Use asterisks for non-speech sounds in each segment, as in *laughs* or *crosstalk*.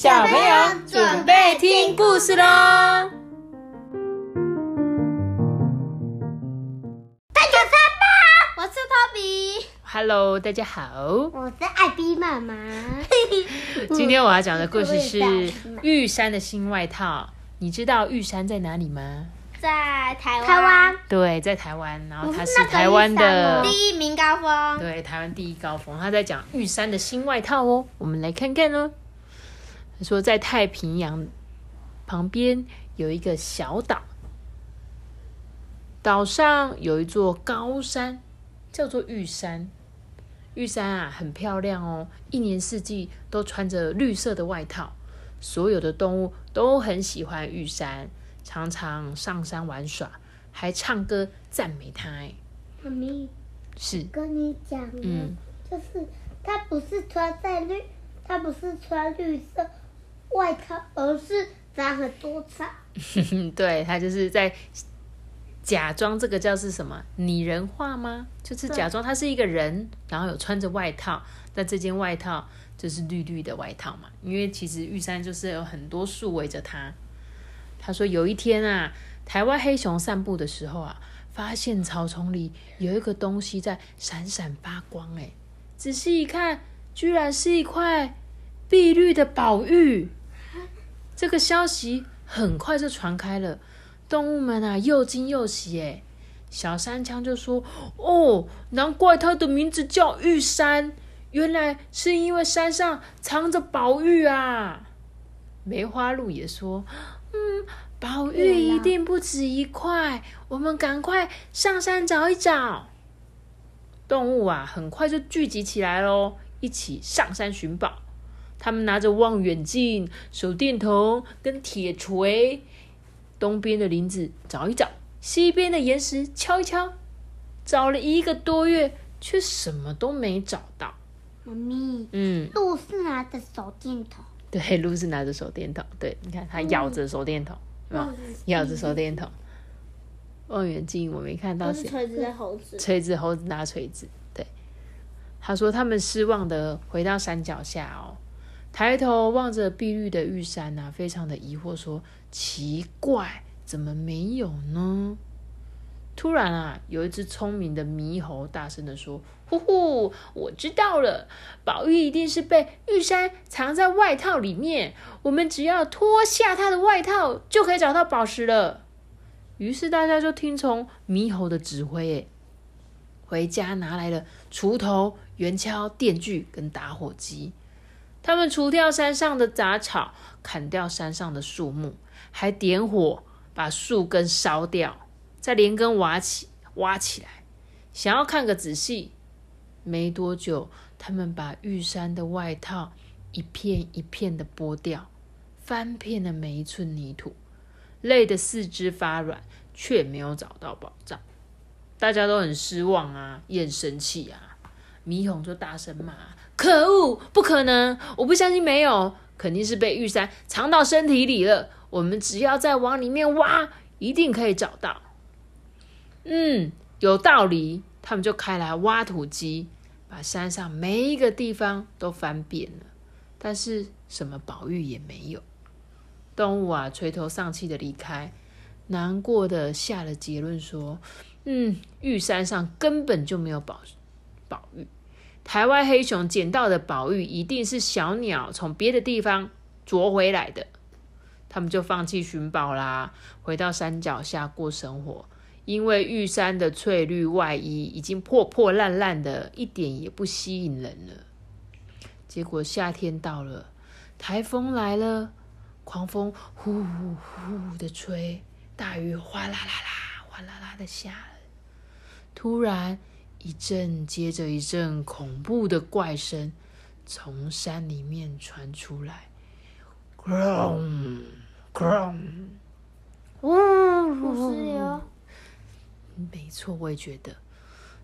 小朋友准备听故事喽！大家好，我是托比。Hello，大家好。我是艾比妈妈。*laughs* 今天我要讲的故事是玉山的新外套。你知道玉山在哪里吗？在台湾，台湾对，在台湾，然后它是台湾的第一名高峰。对，台湾第一高峰。他在讲玉山的新外套哦，我们来看看哦。他说，在太平洋旁边有一个小岛，岛上有一座高山，叫做玉山。玉山啊，很漂亮哦，一年四季都穿着绿色的外套。所有的动物都很喜欢玉山，常常上山玩耍，还唱歌赞美它。哎，妈咪，是，跟你讲，嗯，就是它不是穿在绿，它不是穿绿色外套，而是长很多草。*laughs* 对，他就是在假装这个叫是什么拟人化吗？就是假装他是一个人，然后有穿着外套，但这件外套就是绿绿的外套嘛。因为其实玉山就是有很多树围着他。他说有一天啊，台湾黑熊散步的时候啊，发现草丛里有一个东西在闪闪发光，哎，仔细一看，居然是一块碧绿的宝玉。这个消息很快就传开了，动物们啊又惊又喜哎。小山枪就说：“哦，难怪它的名字叫玉山，原来是因为山上藏着宝玉啊。”梅花鹿也说：“嗯，宝玉一定不止一块，我们赶快上山找一找。”动物啊很快就聚集起来喽，一起上山寻宝。他们拿着望远镜、手电筒跟铁锤，东边的林子找一找，西边的岩石敲一敲，找了一个多月，却什么都没找到。妈咪，嗯，鹿是拿着手电筒，对，鹿是拿着手电筒，对，你看他咬着手电筒，有没有咬着手电筒。望远镜我没看到谁，锤子的猴子。锤子猴子拿锤子，对。他说他们失望的回到山脚下哦，抬头望着碧绿的玉山啊，非常的疑惑说：“奇怪，怎么没有呢？”突然啊，有一只聪明的猕猴大声的说：“呼呼，我知道了，宝玉一定是被玉山藏在外套里面，我们只要脱下他的外套，就可以找到宝石了。”于是大家就听从猕猴的指挥，回家拿来了锄头、圆锹、电锯跟打火机。他们除掉山上的杂草，砍掉山上的树木，还点火把树根烧掉，再连根挖起挖起来，想要看个仔细。没多久，他们把玉山的外套一片一片的剥掉，翻遍了每一寸泥土。累得四肢发软，却没有找到宝藏，大家都很失望啊，也很生气啊。霓虹就大声骂：“可恶，不可能！我不相信没有，肯定是被玉山藏到身体里了。我们只要再往里面挖，一定可以找到。”嗯，有道理。他们就开来挖土机，把山上每一个地方都翻遍了，但是什么宝玉也没有。动物啊，垂头丧气的离开，难过的下了结论说：“嗯，玉山上根本就没有宝宝玉。台湾黑熊捡到的宝玉，一定是小鸟从别的地方啄回来的。”他们就放弃寻宝啦，回到山脚下过生活。因为玉山的翠绿外衣已经破破烂烂的，一点也不吸引人了。结果夏天到了，台风来了。狂风呼呼呼的吹，大雨哗啦啦啦、哗啦啦的下了。突然，一阵接着一阵恐怖的怪声从山里面传出来，grom grom，不是哟，没错，我也觉得。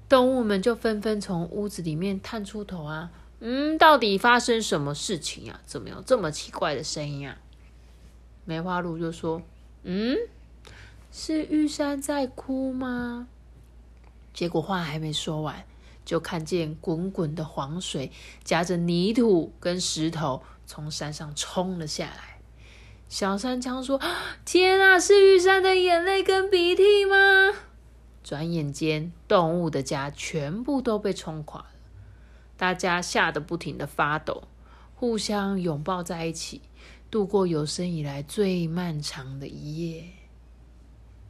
动物们就纷纷从屋子里面探出头啊，嗯，到底发生什么事情啊？怎么有这么奇怪的声音啊？梅花鹿就说：“嗯，是玉山在哭吗？”结果话还没说完，就看见滚滚的黄水夹着泥土跟石头从山上冲了下来。小山枪说：“天啊，是玉山的眼泪跟鼻涕吗？”转眼间，动物的家全部都被冲垮了，大家吓得不停的发抖，互相拥抱在一起，度过有生以来最漫长的一夜。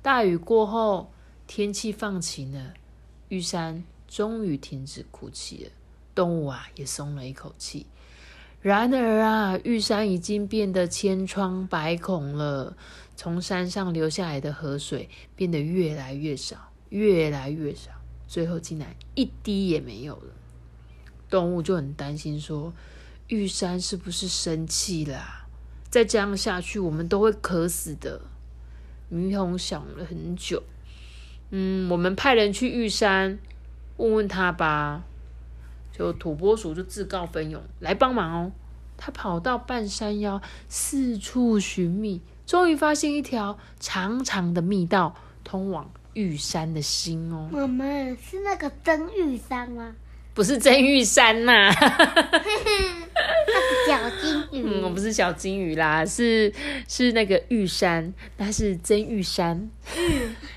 大雨过后，天气放晴了，玉山终于停止哭泣了，动物啊也松了一口气。然而啊，玉山已经变得千疮百孔了，从山上流下来的河水变得越来越少。越来越少，最后竟然一滴也没有了。动物就很担心，说：“玉山是不是生气了？再这样下去，我们都会渴死的。”猕猴想了很久，嗯，我们派人去玉山问问他吧。就土拨鼠就自告奋勇来帮忙哦。他跑到半山腰，四处寻觅，终于发现一条长长的密道，通往。玉山的心哦，妈妈是那个真玉山吗？不是真玉山呐，*laughs* *laughs* 小金鱼。嗯，我不是小金鱼啦，是是那个玉山，那是真玉山。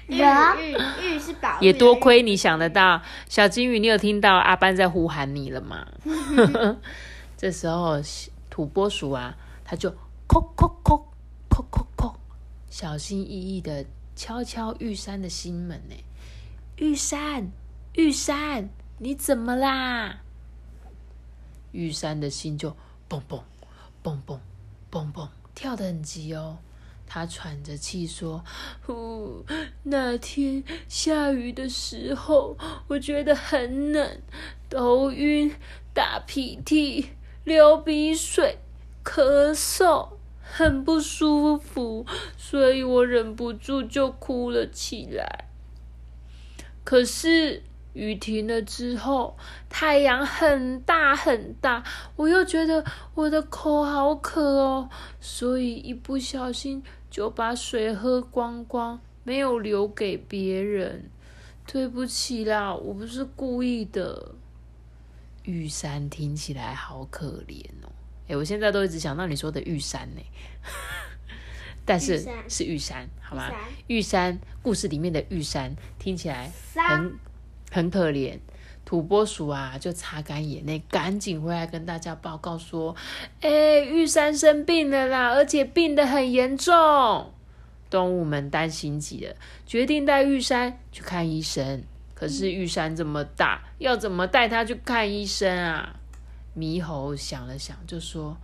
玉玉玉是宝，也多亏你想得到，小金鱼，你有听到阿班在呼喊你了吗？*laughs* 这时候土拨鼠啊，它就叩叩叩叩叩叩，小心翼翼的。敲敲玉山的心门呢？玉山，玉山，你怎么啦？玉山的心就蹦蹦蹦蹦蹦蹦跳得很急哦。他喘着气说：“呼，*gasps* 那天下雨的时候，我觉得很冷，头晕，打鼻涕，流鼻水，咳嗽。”很不舒服，所以我忍不住就哭了起来。可是雨停了之后，太阳很大很大，我又觉得我的口好渴哦，所以一不小心就把水喝光光，没有留给别人。对不起啦，我不是故意的。玉山听起来好可怜哦。哎，我现在都一直想到你说的玉山呢，*laughs* 但是是玉山，好吗？玉山故事里面的玉山听起来很很可怜。土拨鼠啊，就擦干眼泪，赶紧回来跟大家报告说：“哎，玉山生病了啦，而且病得很严重。”动物们担心极了，决定带玉山去看医生。可是玉山这么大，要怎么带他去看医生啊？猕猴想了想，就说：“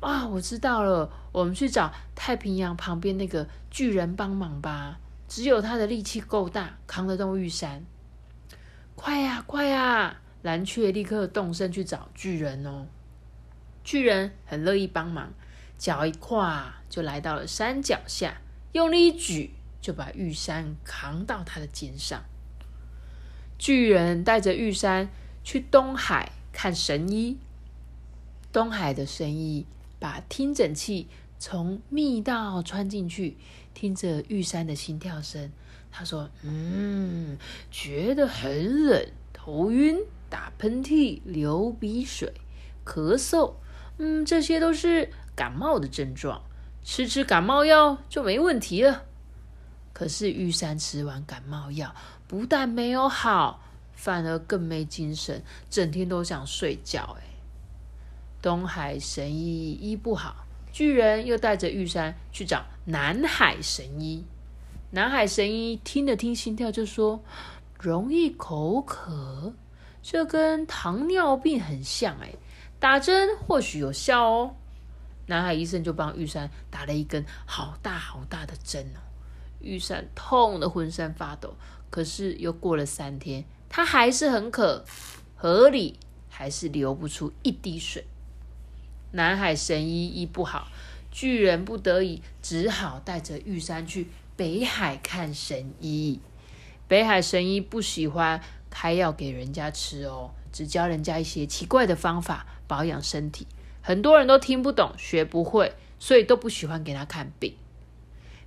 啊，我知道了，我们去找太平洋旁边那个巨人帮忙吧。只有他的力气够大，扛得动玉山。快呀，快呀！”蓝雀立刻动身去找巨人哦。巨人很乐意帮忙，脚一跨就来到了山脚下，用力一举就把玉山扛到他的肩上。巨人带着玉山去东海。看神医，东海的神医把听诊器从密道穿进去，听着玉山的心跳声。他说：“嗯，觉得很冷，头晕，打喷嚏，流鼻水，咳嗽。嗯，这些都是感冒的症状，吃吃感冒药就没问题了。可是玉山吃完感冒药，不但没有好。”反而更没精神，整天都想睡觉。哎，东海神医医不好，巨人又带着玉山去找南海神医。南海神医听了听心跳，就说：“容易口渴，这跟糖尿病很像。哎，打针或许有效哦。”南海医生就帮玉山打了一根好大好大的针哦。玉山痛得浑身发抖，可是又过了三天。他还是很渴，河里还是流不出一滴水。南海神医医不好，巨人不得已只好带着玉山去北海看神医。北海神医不喜欢开药给人家吃哦，只教人家一些奇怪的方法保养身体，很多人都听不懂，学不会，所以都不喜欢给他看病。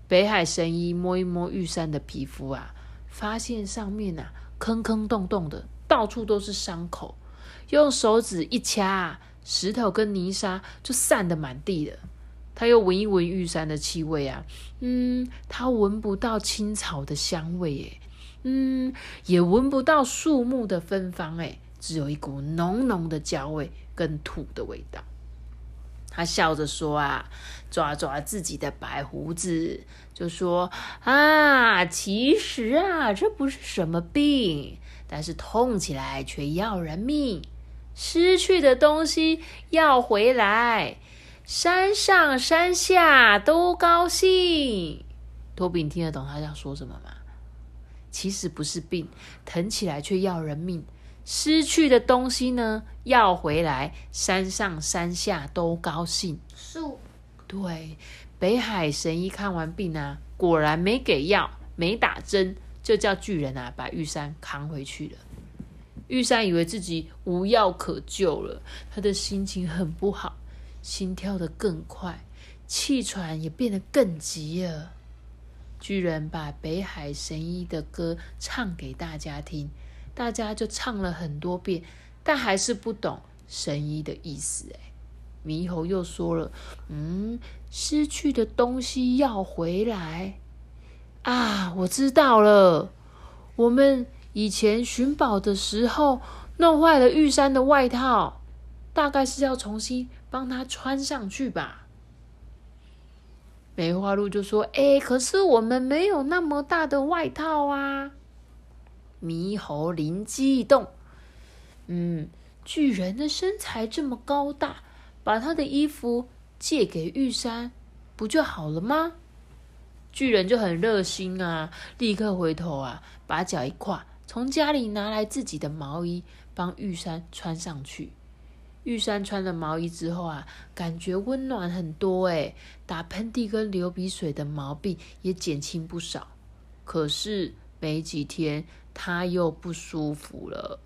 北海神医摸一摸玉山的皮肤啊，发现上面啊。坑坑洞洞的，到处都是伤口，用手指一掐，啊石头跟泥沙就散得满地了。他又闻一闻玉山的气味啊，嗯，他闻不到青草的香味，诶，嗯，也闻不到树木的芬芳，诶，只有一股浓浓的焦味跟土的味道。他笑着说啊，抓抓自己的白胡子，就说啊，其实啊，这不是什么病，但是痛起来却要人命，失去的东西要回来。山上山下都高兴。托比，你听得懂他要说什么吗？其实不是病，疼起来却要人命。失去的东西呢，要回来。山上山下都高兴。树对，北海神医看完病啊，果然没给药，没打针，就叫巨人啊把玉山扛回去了。玉山以为自己无药可救了，他的心情很不好。心跳得更快，气喘也变得更急了。巨人把北海神医的歌唱给大家听，大家就唱了很多遍，但还是不懂神医的意思。哎，猕猴又说了：“嗯，失去的东西要回来啊！我知道了，我们以前寻宝的时候弄坏了玉山的外套，大概是要重新。”帮他穿上去吧。梅花鹿就说：“哎，可是我们没有那么大的外套啊。”猕猴灵机一动：“嗯，巨人的身材这么高大，把他的衣服借给玉山，不就好了吗？”巨人就很热心啊，立刻回头啊，把脚一跨，从家里拿来自己的毛衣，帮玉山穿上去。玉山穿了毛衣之后啊，感觉温暖很多诶打喷嚏跟流鼻水的毛病也减轻不少。可是没几天，他又不舒服了。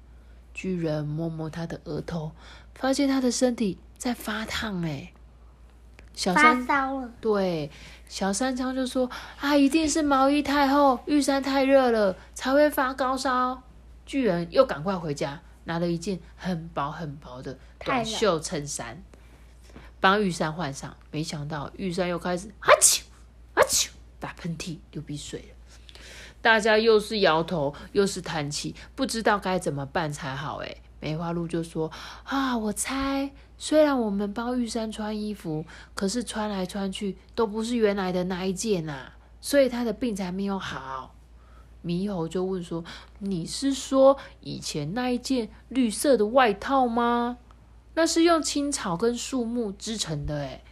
巨人摸摸他的额头，发现他的身体在发烫诶小发烧了。对，小三昌就说：“啊，一定是毛衣太厚，玉山太热了，才会发高烧。”巨人又赶快回家。拿了一件很薄很薄的短袖衬衫，帮玉山换上。没想到玉山又开始啊啾啊啾打喷嚏、流鼻水了。大家又是摇头又是叹气，不知道该怎么办才好。哎，梅花鹿就说：“啊，我猜，虽然我们帮玉山穿衣服，可是穿来穿去都不是原来的那一件呐，所以他的病才没有好。”猕猴就问说：“你是说以前那一件绿色的外套吗？那是用青草跟树木织成的。诶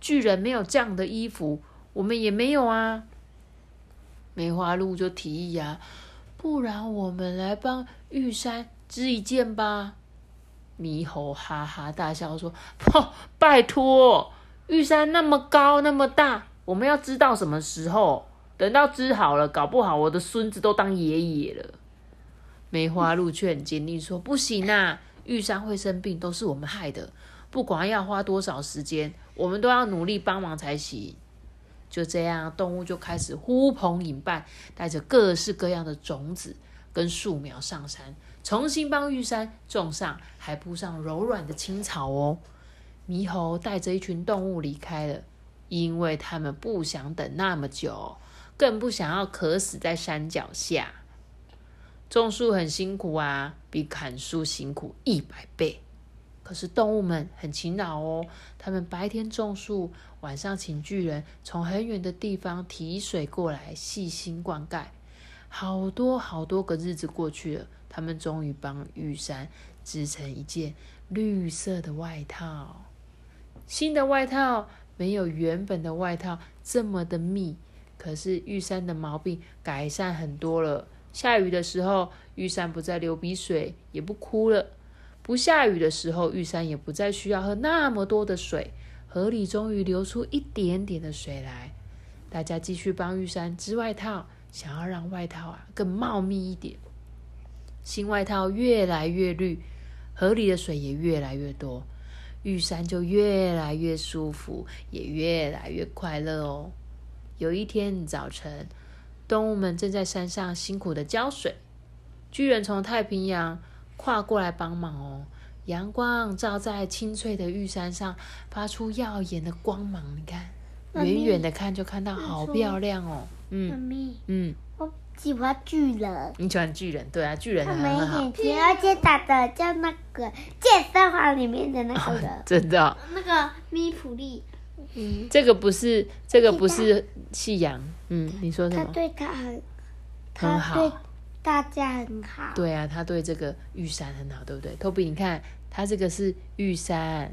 巨人没有这样的衣服，我们也没有啊。”梅花鹿就提议啊：“不然我们来帮玉山织一件吧。”猕猴哈哈大笑说：“哦，拜托，玉山那么高那么大，我们要织到什么时候？”等到织好了，搞不好我的孙子都当爷爷了。梅花鹿却很坚定说：“不行啊，玉山会生病都是我们害的，不管要花多少时间，我们都要努力帮忙才行。”就这样，动物就开始呼朋引伴，带着各式各样的种子跟树苗上山，重新帮玉山种上，还铺上柔软的青草哦。猕猴带着一群动物离开了，因为他们不想等那么久。更不想要渴死在山脚下。种树很辛苦啊，比砍树辛苦一百倍。可是动物们很勤劳哦，他们白天种树，晚上请巨人从很远的地方提水过来，细心灌溉。好多好多个日子过去了，他们终于帮玉山织成一件绿色的外套。新的外套没有原本的外套这么的密。可是玉山的毛病改善很多了。下雨的时候，玉山不再流鼻水，也不哭了；不下雨的时候，玉山也不再需要喝那么多的水。河里终于流出一点点的水来。大家继续帮玉山织外套，想要让外套啊更茂密一点。新外套越来越绿，河里的水也越来越多，玉山就越来越舒服，也越来越快乐哦。有一天早晨，动物们正在山上辛苦的浇水。巨人从太平洋跨过来帮忙哦。阳光照在青翠的玉山上，发出耀眼的光芒。你看，远远的看就看到好漂亮哦。妈嗯咪，嗯，我喜欢巨人，你喜欢巨人？对啊，巨人他没很好，眼睛，而且打的叫那个健身房里面的那个人。*laughs* 真的哦、那个咪普利，嗯，这个不是这个不是夕阳。嗯，你说什么？他对他很，很好对大家很好。对啊，他对这个玉山很好，对不对？托比，你看，他这个是玉山，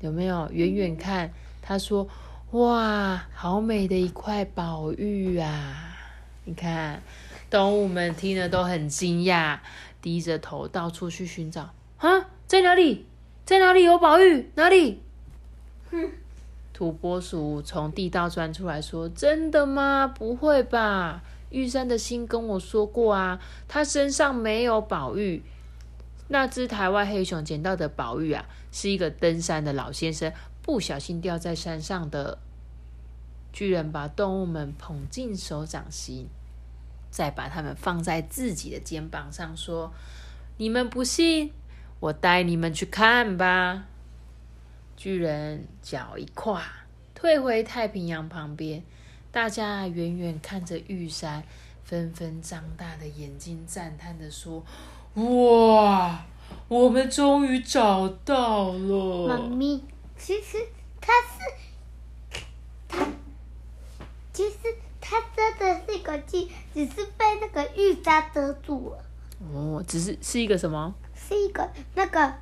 有没有？远远看，他说：“哇，好美的一块宝玉啊！”你看，动物们听了都很惊讶，低着头到处去寻找。啊，在哪里？在哪里有宝玉？哪里？土拨鼠从地道钻出来说：“真的吗？不会吧？玉山的心跟我说过啊，他身上没有宝玉。那只台湾黑熊捡到的宝玉啊，是一个登山的老先生不小心掉在山上的。巨人把动物们捧进手掌心，再把它们放在自己的肩膀上，说：‘你们不信，我带你们去看吧。’巨人脚一跨，退回太平洋旁边。大家远远看着玉山，纷纷张大的眼睛，赞叹的说：“哇，我们终于找到了！”妈咪，其实他是他，其实他真的是一个鸡，只是被那个玉山遮住了，哦，只是是一个什么？是一个那个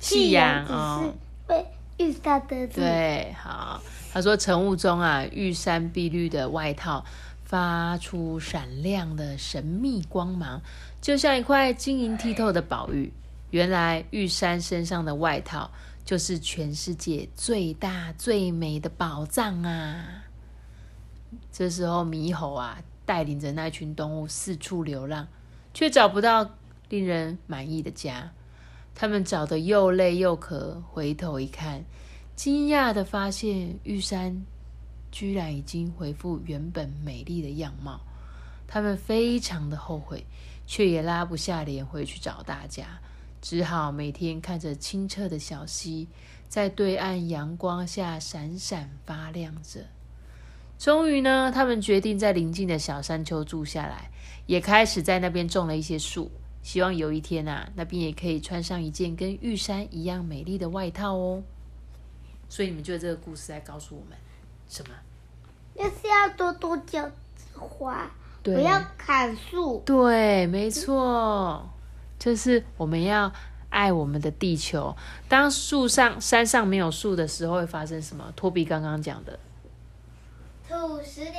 夕阳只哦是被玉山的。对，好。他说晨雾中啊，玉山碧绿的外套发出闪亮的神秘光芒，就像一块晶莹剔透的宝玉。原来玉山身上的外套就是全世界最大最美的宝藏啊！这时候，猕猴啊带领着那群动物四处流浪，却找不到令人满意的家。他们找得又累又渴，回头一看，惊讶的发现玉山居然已经恢复原本美丽的样貌。他们非常的后悔，却也拉不下脸回去找大家，只好每天看着清澈的小溪，在对岸阳光下闪闪发亮着。终于呢，他们决定在邻近的小山丘住下来，也开始在那边种了一些树，希望有一天啊，那边也可以穿上一件跟玉山一样美丽的外套哦。所以你们觉得这个故事在告诉我们什么？就是要多多浇花，不要砍树。对，没错，就是我们要爱我们的地球。当树上、山上没有树的时候，会发生什么？托比刚刚讲的，土石流。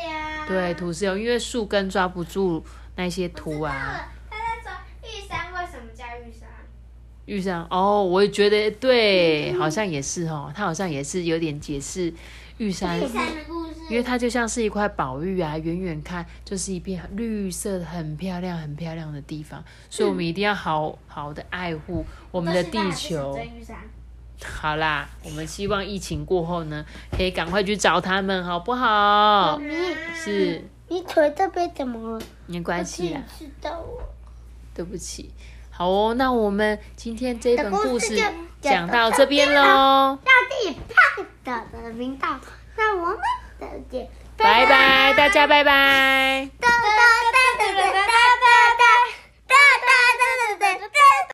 对，土石流，因为树根抓不住那些土啊。他在说玉山为什么叫玉山？玉山哦，我也觉得对，好像也是哦，他好像也是有点解释玉山，玉山的故事。因为它就像是一块宝玉啊，远远看就是一片绿色的、很漂亮、很漂亮的地方，所以我们一定要好好的爱护我们的地球。真玉山。好啦，我们希望疫情过后呢，可以赶快去找他们，好不好？咪，是，你腿这边怎么了？没关系啊，知道我。对不起。好哦，那我们今天这本故事讲到这边喽。大地爸爸的频道，那我们再见，拜拜，大家拜拜。